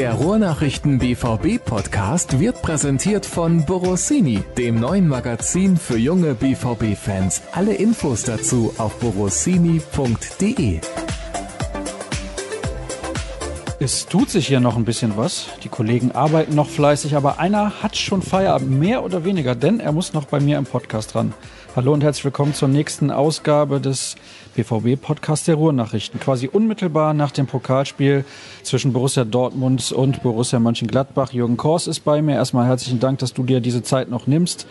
Der Ruhrnachrichten BVB Podcast wird präsentiert von Borossini, dem neuen Magazin für junge BVB Fans. Alle Infos dazu auf borossini.de. Es tut sich hier noch ein bisschen was. Die Kollegen arbeiten noch fleißig, aber einer hat schon Feierabend, mehr oder weniger, denn er muss noch bei mir im Podcast ran. Hallo und herzlich willkommen zur nächsten Ausgabe des BVB-Podcast der Ruhrnachrichten. Quasi unmittelbar nach dem Pokalspiel zwischen Borussia Dortmund und Borussia Mönchengladbach. Jürgen Kors ist bei mir. Erstmal herzlichen Dank, dass du dir diese Zeit noch nimmst.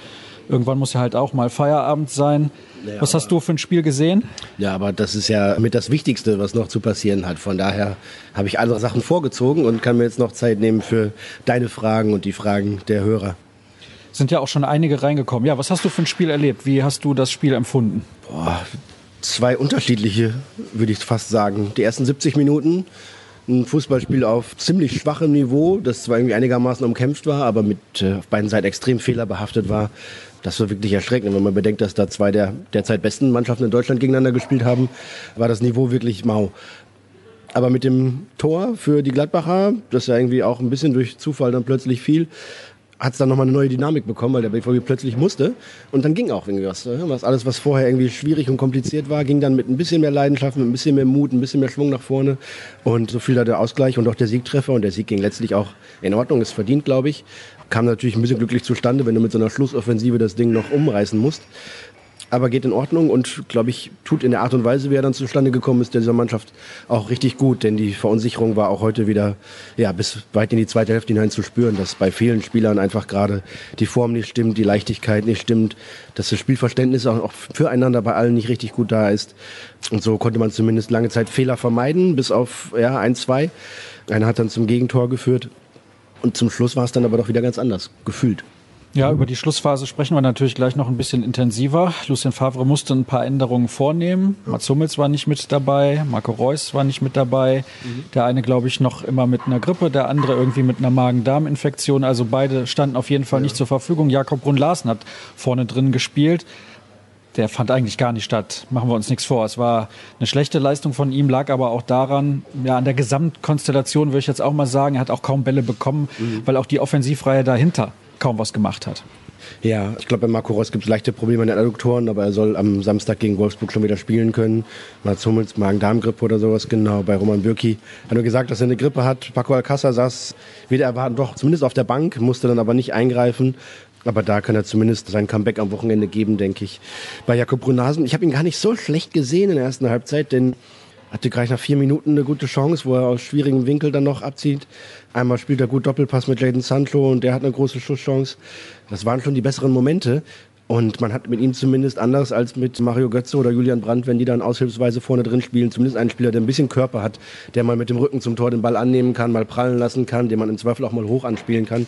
Irgendwann muss ja halt auch mal Feierabend sein. Ja, was hast du für ein Spiel gesehen? Ja, aber das ist ja mit das Wichtigste, was noch zu passieren hat. Von daher habe ich andere Sachen vorgezogen und kann mir jetzt noch Zeit nehmen für deine Fragen und die Fragen der Hörer. Sind ja auch schon einige reingekommen. Ja, was hast du für ein Spiel erlebt? Wie hast du das Spiel empfunden? Boah, zwei unterschiedliche, würde ich fast sagen. Die ersten 70 Minuten ein Fußballspiel auf ziemlich schwachem Niveau, das zwar irgendwie einigermaßen umkämpft war, aber mit äh, auf beiden Seiten extrem fehlerbehaftet war. Das war wirklich erschreckend. Wenn man bedenkt, dass da zwei der derzeit besten Mannschaften in Deutschland gegeneinander gespielt haben, war das Niveau wirklich mau. Aber mit dem Tor für die Gladbacher, das ja irgendwie auch ein bisschen durch Zufall dann plötzlich fiel, hat es dann nochmal eine neue Dynamik bekommen, weil der BVB plötzlich musste. Und dann ging auch irgendwie was. Ne? was. Alles, was vorher irgendwie schwierig und kompliziert war, ging dann mit ein bisschen mehr Leidenschaft, mit ein bisschen mehr Mut, ein bisschen mehr Schwung nach vorne. Und so fiel da der Ausgleich und auch der Siegtreffer. Und der Sieg ging letztlich auch in Ordnung, ist verdient, glaube ich. Kam natürlich ein bisschen glücklich zustande, wenn du mit so einer Schlussoffensive das Ding noch umreißen musst aber geht in Ordnung und, glaube ich, tut in der Art und Weise, wie er dann zustande gekommen ist, dieser Mannschaft auch richtig gut. Denn die Verunsicherung war auch heute wieder ja, bis weit in die zweite Hälfte hinein zu spüren, dass bei vielen Spielern einfach gerade die Form nicht stimmt, die Leichtigkeit nicht stimmt, dass das Spielverständnis auch füreinander bei allen nicht richtig gut da ist. Und so konnte man zumindest lange Zeit Fehler vermeiden, bis auf ja, ein, zwei. Einer hat dann zum Gegentor geführt. Und zum Schluss war es dann aber doch wieder ganz anders, gefühlt. Ja, über die Schlussphase sprechen wir natürlich gleich noch ein bisschen intensiver. Lucien Favre musste ein paar Änderungen vornehmen. Mats Hummels war nicht mit dabei, Marco Reus war nicht mit dabei. Mhm. Der eine, glaube ich, noch immer mit einer Grippe, der andere irgendwie mit einer Magen-Darm-Infektion. Also beide standen auf jeden Fall ja. nicht zur Verfügung. Jakob Brunn-Larsen hat vorne drin gespielt. Der fand eigentlich gar nicht statt. Machen wir uns nichts vor. Es war eine schlechte Leistung von ihm, lag aber auch daran, ja, an der Gesamtkonstellation würde ich jetzt auch mal sagen. Er hat auch kaum Bälle bekommen, mhm. weil auch die Offensivreihe dahinter kaum was gemacht hat. Ja, ich glaube, bei Marco Reus gibt es leichte Probleme in den Adduktoren, aber er soll am Samstag gegen Wolfsburg schon wieder spielen können. Mats Hummels, Magen-Darm-Grippe oder sowas, genau. Bei Roman Bürki hat nur gesagt, dass er eine Grippe hat. Paco Alcázar saß wieder erwarten, doch zumindest auf der Bank, musste dann aber nicht eingreifen. Aber da kann er zumindest sein Comeback am Wochenende geben, denke ich. Bei Jakob Brunasen, ich habe ihn gar nicht so schlecht gesehen in der ersten Halbzeit, denn hatte gleich nach vier Minuten eine gute Chance, wo er aus schwierigem Winkel dann noch abzieht. Einmal spielt er gut Doppelpass mit Jaden Sancho und der hat eine große Schusschance. Das waren schon die besseren Momente. Und man hat mit ihm zumindest anders als mit Mario Götze oder Julian Brandt, wenn die dann aushilfsweise vorne drin spielen, zumindest einen Spieler, der ein bisschen Körper hat, der mal mit dem Rücken zum Tor den Ball annehmen kann, mal prallen lassen kann, den man im Zweifel auch mal hoch anspielen kann.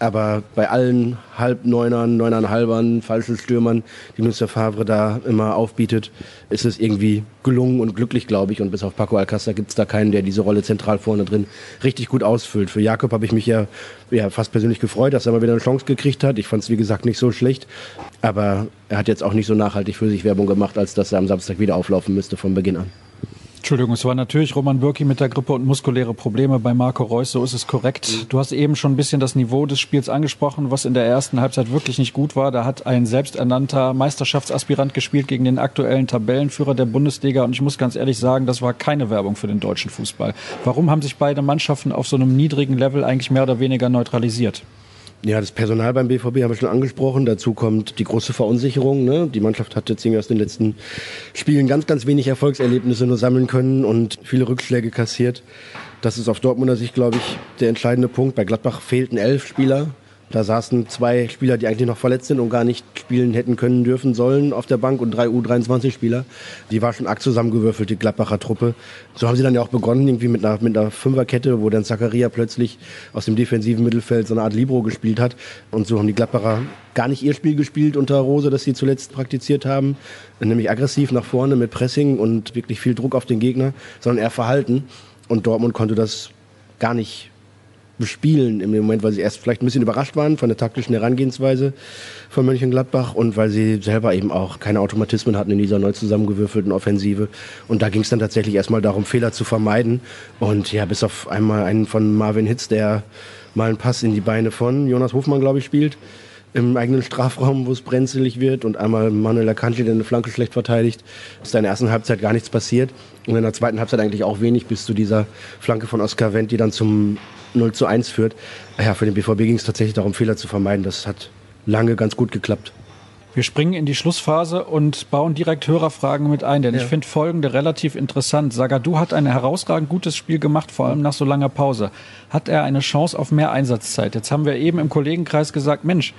Aber bei allen Halbneunern, Neuneinhalbern, falschen Stürmern, die Mr. Favre da immer aufbietet, ist es irgendwie gelungen und glücklich, glaube ich. Und bis auf Paco Alcázar gibt es da keinen, der diese Rolle zentral vorne drin richtig gut ausfüllt. Für Jakob habe ich mich ja, ja fast persönlich gefreut, dass er mal wieder eine Chance gekriegt hat. Ich fand es, wie gesagt, nicht so schlecht. Aber er hat jetzt auch nicht so nachhaltig für sich Werbung gemacht, als dass er am Samstag wieder auflaufen müsste von Beginn an. Entschuldigung, es war natürlich Roman Bürki mit der Grippe und muskuläre Probleme bei Marco Reus, so ist es korrekt. Mhm. Du hast eben schon ein bisschen das Niveau des Spiels angesprochen, was in der ersten Halbzeit wirklich nicht gut war. Da hat ein selbsternannter Meisterschaftsaspirant gespielt gegen den aktuellen Tabellenführer der Bundesliga und ich muss ganz ehrlich sagen, das war keine Werbung für den deutschen Fußball. Warum haben sich beide Mannschaften auf so einem niedrigen Level eigentlich mehr oder weniger neutralisiert? Ja, das Personal beim BVB haben wir schon angesprochen. Dazu kommt die große Verunsicherung. Ne? Die Mannschaft hat jetzt aus den letzten Spielen ganz, ganz wenig Erfolgserlebnisse nur sammeln können und viele Rückschläge kassiert. Das ist auf Dortmunder Sicht, glaube ich, der entscheidende Punkt. Bei Gladbach fehlten elf Spieler. Da saßen zwei Spieler, die eigentlich noch verletzt sind und gar nicht spielen hätten können dürfen sollen auf der Bank und drei U23-Spieler. Die war schon arg zusammengewürfelt, die Gladbacher Truppe. So haben sie dann ja auch begonnen, irgendwie mit einer, mit einer Fünferkette, wo dann Zakaria plötzlich aus dem defensiven Mittelfeld so eine Art Libro gespielt hat. Und so haben die Gladbacher gar nicht ihr Spiel gespielt unter Rose, das sie zuletzt praktiziert haben. Nämlich aggressiv nach vorne mit Pressing und wirklich viel Druck auf den Gegner, sondern eher Verhalten. Und Dortmund konnte das gar nicht bespielen im Moment, weil sie erst vielleicht ein bisschen überrascht waren von der taktischen Herangehensweise von Mönchengladbach und weil sie selber eben auch keine Automatismen hatten in dieser neu zusammengewürfelten Offensive. Und da ging es dann tatsächlich erstmal darum, Fehler zu vermeiden. Und ja, bis auf einmal einen von Marvin Hitz, der mal einen Pass in die Beine von Jonas Hofmann, glaube ich, spielt im eigenen Strafraum, wo es brenzlig wird und einmal Manuel Akanji, der eine Flanke schlecht verteidigt, ist in der ersten Halbzeit gar nichts passiert und in der zweiten Halbzeit eigentlich auch wenig bis zu dieser Flanke von Oskar Wendt, die dann zum 0 zu 1 führt. Ja, für den BVB ging es tatsächlich darum, Fehler zu vermeiden. Das hat lange ganz gut geklappt. Wir springen in die Schlussphase und bauen direkt Hörerfragen mit ein, denn ja. ich finde folgende relativ interessant. Sagadu hat ein herausragend gutes Spiel gemacht, vor allem nach so langer Pause. Hat er eine Chance auf mehr Einsatzzeit? Jetzt haben wir eben im Kollegenkreis gesagt, Mensch,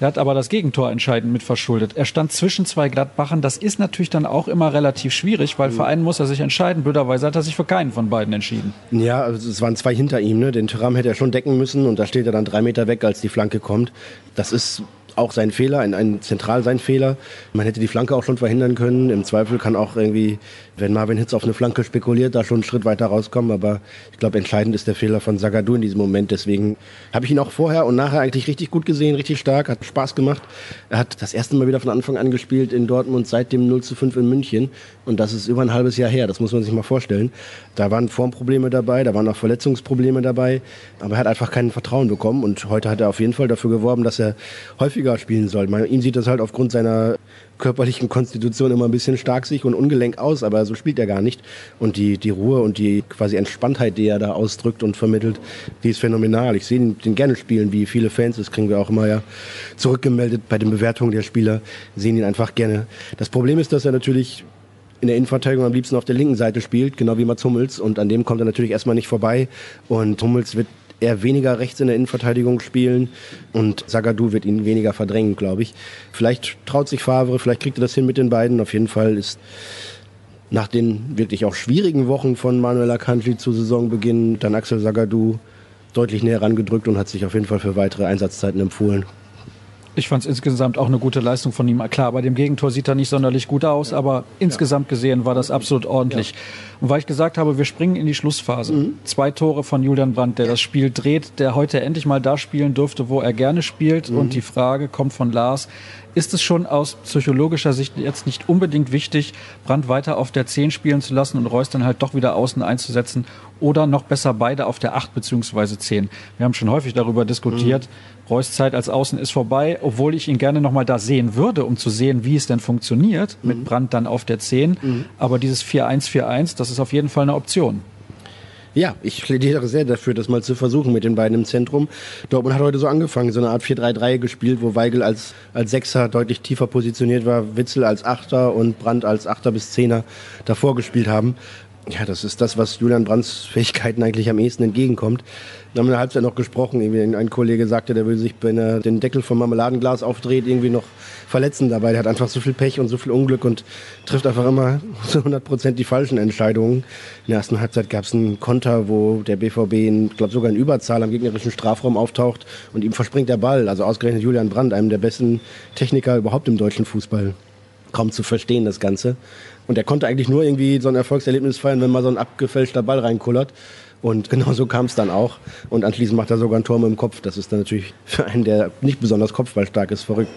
der hat aber das Gegentor entscheidend mit verschuldet. Er stand zwischen zwei Gladbachern. Das ist natürlich dann auch immer relativ schwierig, weil mhm. Verein muss er sich entscheiden. Blöderweise hat er sich für keinen von beiden entschieden. Ja, also es waren zwei hinter ihm. Ne? Den Tyram hätte er schon decken müssen und da steht er dann drei Meter weg, als die Flanke kommt. Das ist auch sein Fehler, ein, ein zentral sein Fehler. Man hätte die Flanke auch schon verhindern können. Im Zweifel kann auch irgendwie, wenn Marvin Hitz auf eine Flanke spekuliert, da schon einen Schritt weiter rauskommen. Aber ich glaube, entscheidend ist der Fehler von Sagadu in diesem Moment. Deswegen habe ich ihn auch vorher und nachher eigentlich richtig gut gesehen, richtig stark, hat Spaß gemacht. Er hat das erste Mal wieder von Anfang an gespielt in Dortmund seit dem 0 zu 5 in München. Und das ist über ein halbes Jahr her. Das muss man sich mal vorstellen. Da waren Formprobleme dabei, da waren auch Verletzungsprobleme dabei. Aber er hat einfach kein Vertrauen bekommen. Und heute hat er auf jeden Fall dafür geworben, dass er häufiger spielen soll. Man, ihm sieht das halt aufgrund seiner körperlichen Konstitution immer ein bisschen starksig und ungelenk aus, aber so spielt er gar nicht. Und die, die Ruhe und die quasi Entspanntheit, die er da ausdrückt und vermittelt, die ist phänomenal. Ich sehe ihn den gerne spielen, wie viele Fans, das kriegen wir auch immer ja zurückgemeldet bei den Bewertungen der Spieler, sehen ihn einfach gerne. Das Problem ist, dass er natürlich in der Innenverteidigung am liebsten auf der linken Seite spielt, genau wie Mats Hummels. Und an dem kommt er natürlich erstmal nicht vorbei. Und Hummels wird eher weniger rechts in der Innenverteidigung spielen und Sagadu wird ihn weniger verdrängen, glaube ich. Vielleicht traut sich Favre, vielleicht kriegt er das hin mit den beiden. Auf jeden Fall ist nach den wirklich auch schwierigen Wochen von Manuel Akanji zu Saisonbeginn dann Axel Sagadu deutlich näher rangedrückt und hat sich auf jeden Fall für weitere Einsatzzeiten empfohlen. Ich fand es insgesamt auch eine gute Leistung von ihm. Klar, bei dem Gegentor sieht er nicht sonderlich gut aus, ja. aber ja. insgesamt gesehen war das absolut ordentlich. Ja. Und weil ich gesagt habe, wir springen in die Schlussphase. Mhm. Zwei Tore von Julian Brandt, der das Spiel dreht, der heute endlich mal da spielen durfte, wo er gerne spielt. Mhm. Und die Frage kommt von Lars, ist es schon aus psychologischer Sicht jetzt nicht unbedingt wichtig, Brandt weiter auf der 10 spielen zu lassen und Reus dann halt doch wieder außen einzusetzen oder noch besser beide auf der 8 bzw. 10? Wir haben schon häufig darüber diskutiert. Mhm. Reus Zeit als Außen ist vorbei, obwohl ich ihn gerne nochmal da sehen würde, um zu sehen, wie es denn funktioniert, mhm. mit Brand dann auf der 10. Mhm. Aber dieses 4-1-4-1, das ist auf jeden Fall eine Option. Ja, ich plädiere sehr dafür, das mal zu versuchen mit den beiden im Zentrum. Dortmund hat heute so angefangen, so eine Art 4-3-3 gespielt, wo Weigel als, als Sechser deutlich tiefer positioniert war, Witzel als Achter und Brandt als Achter bis Zehner davor gespielt haben. Ja, das ist das, was Julian Brands Fähigkeiten eigentlich am ehesten entgegenkommt. Wir haben in der Halbzeit noch gesprochen. Irgendwie ein Kollege sagte, der will sich, wenn er den Deckel vom Marmeladenglas aufdreht, irgendwie noch verletzen dabei. Der hat einfach so viel Pech und so viel Unglück und trifft einfach immer zu 100 Prozent die falschen Entscheidungen. In der ersten Halbzeit gab es einen Konter, wo der BVB, ich glaube sogar in Überzahl am gegnerischen Strafraum auftaucht und ihm verspringt der Ball. Also ausgerechnet Julian Brandt, einem der besten Techniker überhaupt im deutschen Fußball. Kaum zu verstehen, das Ganze. Und er konnte eigentlich nur irgendwie so ein Erfolgserlebnis feiern, wenn mal so ein abgefälschter Ball reinkullert. Und genau so kam es dann auch. Und anschließend macht er sogar ein Tor mit dem Kopf. Das ist dann natürlich für einen, der nicht besonders kopfballstark ist, verrückt.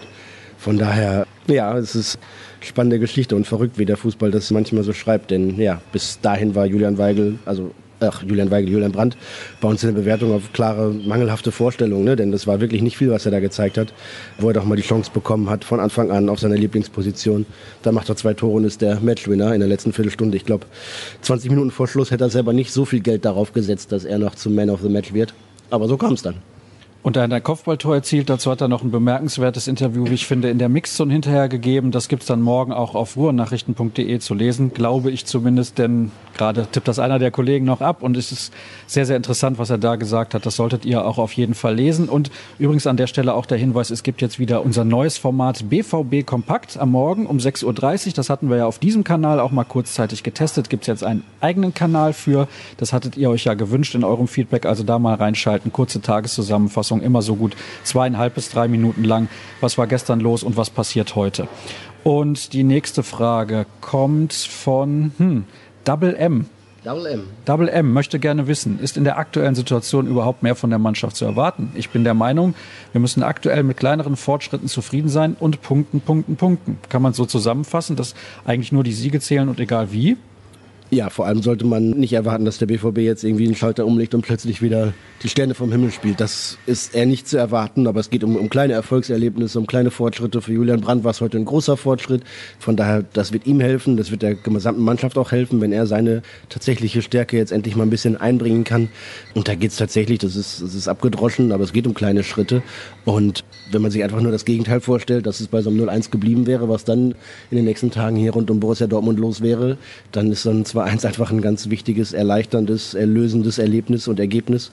Von daher, ja, es ist spannende Geschichte und verrückt, wie der Fußball das manchmal so schreibt. Denn ja, bis dahin war Julian Weigel, also ach, Julian Weigel, Julian Brandt, bei uns in der Bewertung auf klare, mangelhafte Vorstellungen, ne? denn das war wirklich nicht viel, was er da gezeigt hat, wo er doch mal die Chance bekommen hat, von Anfang an auf seiner Lieblingsposition. Da macht er zwei Tore und ist der Matchwinner in der letzten Viertelstunde. Ich glaube, 20 Minuten vor Schluss hätte er selber nicht so viel Geld darauf gesetzt, dass er noch zum Man of the Match wird. Aber so kam es dann. Und er hat ein Kopfballtor erzielt. Dazu hat er noch ein bemerkenswertes Interview, wie ich finde, in der Mixzone hinterher gegeben. Das gibt's dann morgen auch auf ruhrnachrichten.de zu lesen, glaube ich zumindest, denn gerade tippt das einer der Kollegen noch ab und es ist sehr, sehr interessant, was er da gesagt hat. Das solltet ihr auch auf jeden Fall lesen. Und übrigens an der Stelle auch der Hinweis, es gibt jetzt wieder unser neues Format BVB Kompakt am Morgen um 6.30 Uhr. Das hatten wir ja auf diesem Kanal auch mal kurzzeitig getestet. Gibt's jetzt einen eigenen Kanal für. Das hattet ihr euch ja gewünscht in eurem Feedback. Also da mal reinschalten. Kurze Tageszusammenfassung Zusammenfassung immer so gut zweieinhalb bis drei Minuten lang. Was war gestern los und was passiert heute? Und die nächste Frage kommt von hm, Double M. Double M. Double M möchte gerne wissen, ist in der aktuellen Situation überhaupt mehr von der Mannschaft zu erwarten? Ich bin der Meinung, wir müssen aktuell mit kleineren Fortschritten zufrieden sein und punkten, punkten, punkten. Kann man so zusammenfassen, dass eigentlich nur die Siege zählen und egal wie? Ja, vor allem sollte man nicht erwarten, dass der BVB jetzt irgendwie einen Schalter umlegt und plötzlich wieder die Sterne vom Himmel spielt. Das ist eher nicht zu erwarten, aber es geht um, um kleine Erfolgserlebnisse, um kleine Fortschritte. Für Julian Brandt war es heute ein großer Fortschritt. Von daher, das wird ihm helfen, das wird der gesamten Mannschaft auch helfen, wenn er seine tatsächliche Stärke jetzt endlich mal ein bisschen einbringen kann. Und da geht es tatsächlich, das ist, das ist abgedroschen, aber es geht um kleine Schritte. Und wenn man sich einfach nur das Gegenteil vorstellt, dass es bei so einem 0-1 geblieben wäre, was dann in den nächsten Tagen hier rund um Borussia Dortmund los wäre, dann ist dann zwar 1 einfach ein ganz wichtiges, erleichterndes, erlösendes Erlebnis und Ergebnis.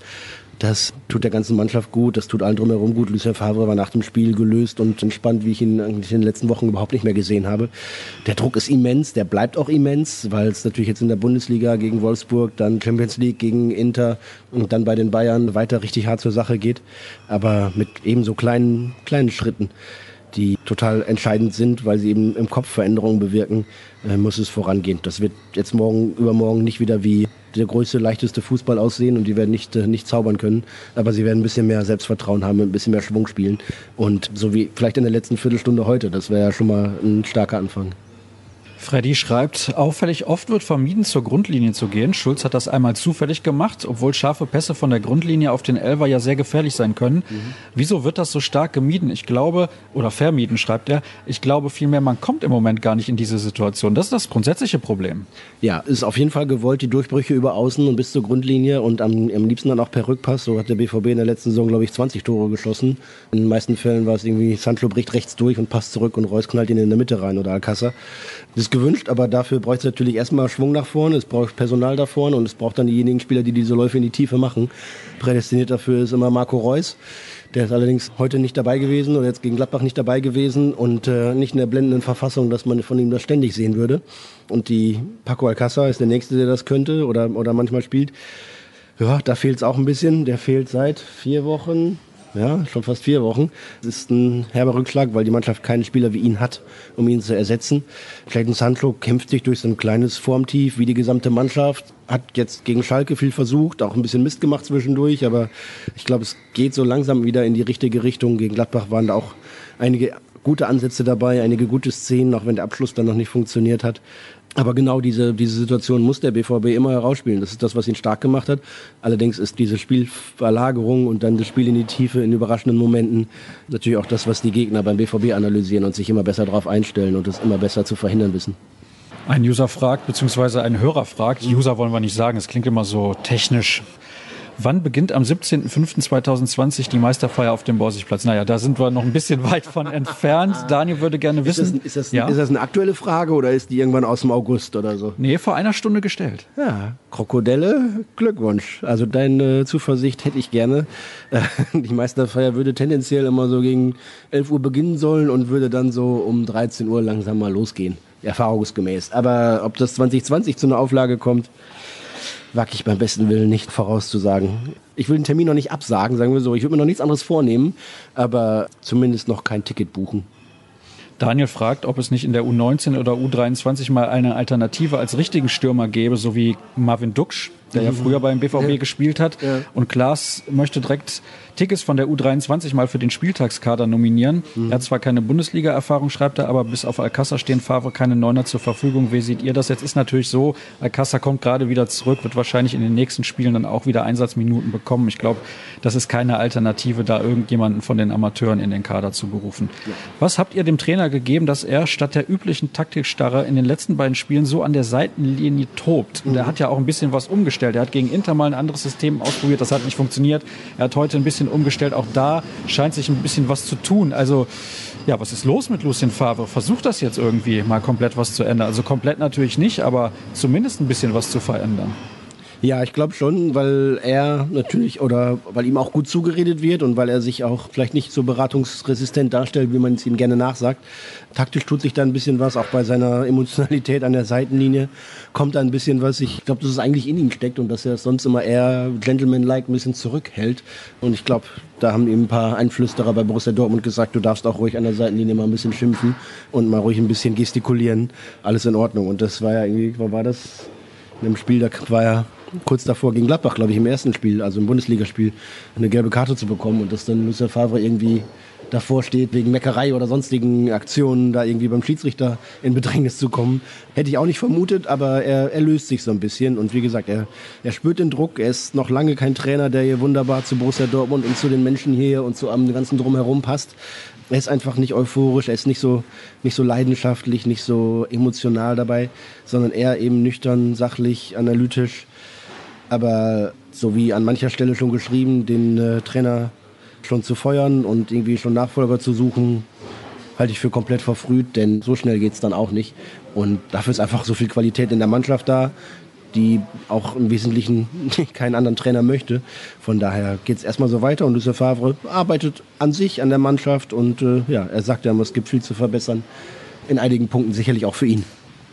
Das tut der ganzen Mannschaft gut, das tut allen drumherum gut. Lucien Favre war nach dem Spiel gelöst und entspannt, wie ich ihn eigentlich in den letzten Wochen überhaupt nicht mehr gesehen habe. Der Druck ist immens, der bleibt auch immens, weil es natürlich jetzt in der Bundesliga gegen Wolfsburg, dann Champions League gegen Inter und dann bei den Bayern weiter richtig hart zur Sache geht. Aber mit ebenso kleinen, kleinen Schritten die total entscheidend sind, weil sie eben im Kopf Veränderungen bewirken, äh, muss es vorangehen. Das wird jetzt morgen, übermorgen nicht wieder wie der größte, leichteste Fußball aussehen und die werden nicht, äh, nicht zaubern können, aber sie werden ein bisschen mehr Selbstvertrauen haben, ein bisschen mehr Schwung spielen und so wie vielleicht in der letzten Viertelstunde heute, das wäre ja schon mal ein starker Anfang. Freddy schreibt, auffällig oft wird vermieden, zur Grundlinie zu gehen. Schulz hat das einmal zufällig gemacht, obwohl scharfe Pässe von der Grundlinie auf den Elver ja sehr gefährlich sein können. Mhm. Wieso wird das so stark gemieden? Ich glaube, oder vermieden, schreibt er, ich glaube vielmehr, man kommt im Moment gar nicht in diese Situation. Das ist das grundsätzliche Problem. Ja, ist auf jeden Fall gewollt, die Durchbrüche über Außen und bis zur Grundlinie und am, am liebsten dann auch per Rückpass. So hat der BVB in der letzten Saison, glaube ich, 20 Tore geschossen. In den meisten Fällen war es irgendwie, Sancho bricht rechts durch und passt zurück und Reus knallt ihn in der Mitte rein oder Alcázar. Das ist gewünscht, aber dafür braucht es natürlich erstmal Schwung nach vorne, es braucht Personal da vorne und es braucht dann diejenigen Spieler, die diese Läufe in die Tiefe machen. Prädestiniert dafür ist immer Marco Reus. Der ist allerdings heute nicht dabei gewesen oder jetzt gegen Gladbach nicht dabei gewesen und äh, nicht in der blendenden Verfassung, dass man von ihm das ständig sehen würde. Und die Paco Alcázar ist der Nächste, der das könnte oder, oder manchmal spielt. Ja, da fehlt es auch ein bisschen. Der fehlt seit vier Wochen, ja, schon fast vier Wochen. Das ist ein herber Rückschlag, weil die Mannschaft keinen Spieler wie ihn hat, um ihn zu ersetzen. Clayton Sancho kämpft sich durch so ein kleines Formtief wie die gesamte Mannschaft. Hat jetzt gegen Schalke viel versucht, auch ein bisschen Mist gemacht zwischendurch, aber ich glaube, es geht so langsam wieder in die richtige Richtung. Gegen Gladbach waren da auch einige gute Ansätze dabei, einige gute Szenen, auch wenn der Abschluss dann noch nicht funktioniert hat. Aber genau diese, diese Situation muss der BVB immer herausspielen. Das ist das, was ihn stark gemacht hat. Allerdings ist diese Spielverlagerung und dann das Spiel in die Tiefe in überraschenden Momenten natürlich auch das, was die Gegner beim BVB analysieren und sich immer besser darauf einstellen und es immer besser zu verhindern wissen. Ein User fragt, beziehungsweise ein Hörer fragt, User wollen wir nicht sagen, es klingt immer so technisch. Wann beginnt am 17.05.2020 die Meisterfeier auf dem Borsigplatz? Naja, da sind wir noch ein bisschen weit von entfernt. Daniel würde gerne wissen. Ist das, ist das, ja? ist das eine aktuelle Frage oder ist die irgendwann aus dem August oder so? Nee, vor einer Stunde gestellt. Ja, Krokodelle, Glückwunsch. Also deine Zuversicht hätte ich gerne. Die Meisterfeier würde tendenziell immer so gegen 11 Uhr beginnen sollen und würde dann so um 13 Uhr langsam mal losgehen. Erfahrungsgemäß. Aber ob das 2020 zu einer Auflage kommt, wage ich beim besten Willen nicht vorauszusagen. Ich will den Termin noch nicht absagen, sagen wir so. Ich würde mir noch nichts anderes vornehmen, aber zumindest noch kein Ticket buchen. Daniel fragt, ob es nicht in der U19 oder U23 mal eine Alternative als richtigen Stürmer gäbe, so wie Marvin Duksch, der ja mhm. früher beim BVB ja. gespielt hat. Ja. Und Klaas möchte direkt Tickets von der U23 mal für den Spieltagskader nominieren. Mhm. Er hat zwar keine Bundesliga-Erfahrung, schreibt er, aber bis auf Alcázar stehen Favre keine Neuner zur Verfügung. Wie seht ihr das? Jetzt ist natürlich so, Alcázar kommt gerade wieder zurück, wird wahrscheinlich in den nächsten Spielen dann auch wieder Einsatzminuten bekommen. Ich glaube, das ist keine Alternative, da irgendjemanden von den Amateuren in den Kader zu berufen. Ja. Was habt ihr dem Trainer gegeben, dass er statt der üblichen Taktikstarre in den letzten beiden Spielen so an der Seitenlinie tobt? Und er mhm. hat ja auch ein bisschen was umgestellt. Er hat gegen Inter mal ein anderes System ausprobiert, das hat nicht funktioniert. Er hat heute ein bisschen umgestellt. Auch da scheint sich ein bisschen was zu tun. Also ja, was ist los mit Lucien Favre? Versucht das jetzt irgendwie mal komplett was zu ändern. Also komplett natürlich nicht, aber zumindest ein bisschen was zu verändern. Ja, ich glaube schon, weil er natürlich oder weil ihm auch gut zugeredet wird und weil er sich auch vielleicht nicht so beratungsresistent darstellt, wie man es ihm gerne nachsagt. Taktisch tut sich da ein bisschen was, auch bei seiner Emotionalität an der Seitenlinie kommt da ein bisschen was. Ich glaube, dass es eigentlich in ihm steckt und dass er sonst immer eher gentleman-like ein bisschen zurückhält. Und ich glaube, da haben ihm ein paar Einflüsterer bei Borussia Dortmund gesagt, du darfst auch ruhig an der Seitenlinie mal ein bisschen schimpfen und mal ruhig ein bisschen gestikulieren. Alles in Ordnung. Und das war ja irgendwie, wann war das? Im Spiel, da war er kurz davor gegen Gladbach, glaube ich, im ersten Spiel, also im Bundesligaspiel, eine gelbe Karte zu bekommen und dass dann Lucien Favre irgendwie davor steht, wegen Meckerei oder sonstigen Aktionen da irgendwie beim Schiedsrichter in Bedrängnis zu kommen. Hätte ich auch nicht vermutet, aber er, er löst sich so ein bisschen. Und wie gesagt, er, er spürt den Druck. Er ist noch lange kein Trainer, der hier wunderbar zu Borussia Dortmund und zu den Menschen hier und zu am ganzen Drumherum passt. Er ist einfach nicht euphorisch, er ist nicht so, nicht so leidenschaftlich, nicht so emotional dabei, sondern eher eben nüchtern, sachlich, analytisch. Aber so wie an mancher Stelle schon geschrieben, den äh, Trainer schon zu feuern und irgendwie schon Nachfolger zu suchen, halte ich für komplett verfrüht, denn so schnell geht es dann auch nicht. Und dafür ist einfach so viel Qualität in der Mannschaft da, die auch im Wesentlichen keinen anderen Trainer möchte. Von daher geht es erstmal so weiter und Lucien Favre arbeitet an sich, an der Mannschaft und äh, ja, er sagt ja, es gibt viel zu verbessern. In einigen Punkten sicherlich auch für ihn.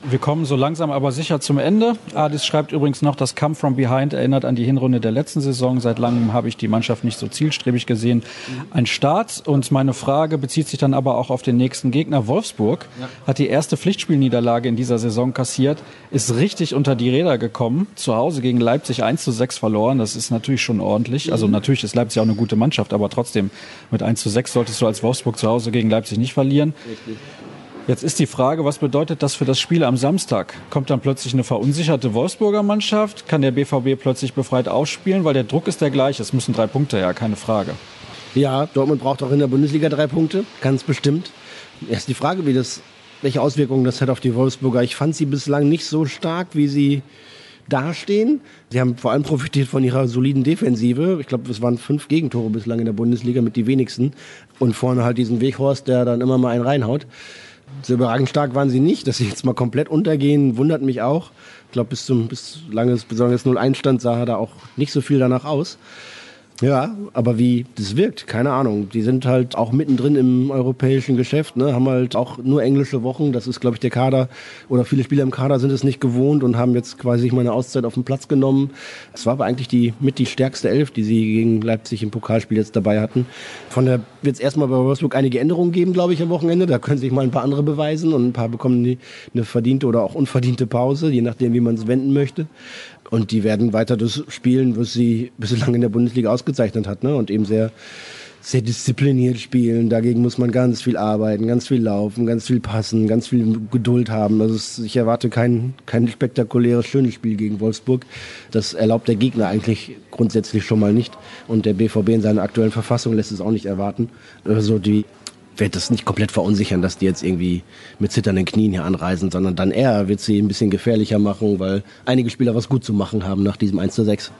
Wir kommen so langsam aber sicher zum Ende. Adis schreibt übrigens noch, das Come from Behind erinnert an die Hinrunde der letzten Saison. Seit langem habe ich die Mannschaft nicht so zielstrebig gesehen. Ein Start und meine Frage bezieht sich dann aber auch auf den nächsten Gegner. Wolfsburg hat die erste Pflichtspielniederlage in dieser Saison kassiert, ist richtig unter die Räder gekommen. Zu Hause gegen Leipzig 1 zu 6 verloren. Das ist natürlich schon ordentlich. Also natürlich ist Leipzig auch eine gute Mannschaft, aber trotzdem mit 1 zu 6 solltest du als Wolfsburg zu Hause gegen Leipzig nicht verlieren. Richtig. Jetzt ist die Frage, was bedeutet das für das Spiel am Samstag? Kommt dann plötzlich eine verunsicherte Wolfsburger Mannschaft? Kann der BVB plötzlich befreit ausspielen? Weil der Druck ist der gleiche. Es müssen drei Punkte her, keine Frage. Ja, Dortmund braucht auch in der Bundesliga drei Punkte, ganz bestimmt. Erst die Frage, wie das, welche Auswirkungen das hat auf die Wolfsburger. Ich fand sie bislang nicht so stark, wie sie dastehen. Sie haben vor allem profitiert von ihrer soliden Defensive. Ich glaube, es waren fünf Gegentore bislang in der Bundesliga mit die wenigsten. Und vorne halt diesen Weghorst, der dann immer mal einen reinhaut. So überragend stark waren sie nicht. Dass sie jetzt mal komplett untergehen, wundert mich auch. Ich glaube, bis zum bis langes, besonders 0-1 stand, sah da auch nicht so viel danach aus. Ja, aber wie das wirkt, keine Ahnung. Die sind halt auch mittendrin im europäischen Geschäft, ne? haben halt auch nur englische Wochen. Das ist, glaube ich, der Kader oder viele Spieler im Kader sind es nicht gewohnt und haben jetzt quasi sich mal Auszeit auf den Platz genommen. Es war aber eigentlich die mit die stärkste Elf, die sie gegen Leipzig im Pokalspiel jetzt dabei hatten. Von der wird es erstmal bei Wolfsburg einige Änderungen geben, glaube ich, am Wochenende. Da können sich mal ein paar andere beweisen und ein paar bekommen die, eine verdiente oder auch unverdiente Pause, je nachdem, wie man es wenden möchte. Und die werden weiter das spielen, was sie bislang in der Bundesliga ausgezeichnet hat. Ne? Und eben sehr, sehr diszipliniert spielen. Dagegen muss man ganz viel arbeiten, ganz viel laufen, ganz viel passen, ganz viel Geduld haben. Also ich erwarte kein, kein spektakuläres, schönes Spiel gegen Wolfsburg. Das erlaubt der Gegner eigentlich grundsätzlich schon mal nicht. Und der BVB in seiner aktuellen Verfassung lässt es auch nicht erwarten. Also die wird das nicht komplett verunsichern, dass die jetzt irgendwie mit zitternden Knien hier anreisen, sondern dann eher wird sie ein bisschen gefährlicher machen, weil einige Spieler was gut zu machen haben nach diesem 1 zu 6.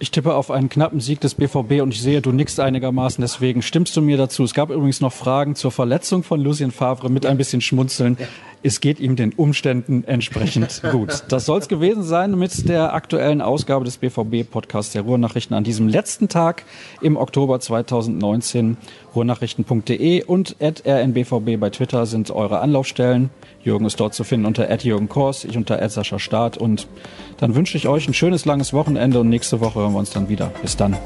Ich tippe auf einen knappen Sieg des BVB und ich sehe, du nickst einigermaßen, deswegen stimmst du mir dazu. Es gab übrigens noch Fragen zur Verletzung von Lucien Favre mit ein bisschen Schmunzeln. Es geht ihm den Umständen entsprechend gut. Das soll es gewesen sein mit der aktuellen Ausgabe des BVB-Podcasts der Ruhrnachrichten an diesem letzten Tag im Oktober 2019. Ruhrnachrichten.de und rnbvb bei Twitter sind eure Anlaufstellen. Jürgen ist dort zu finden unter Jürgen Kors, ich unter Sascha Start und dann wünsche ich euch ein schönes langes Wochenende und nächste Woche hören wir uns dann wieder. Bis dann.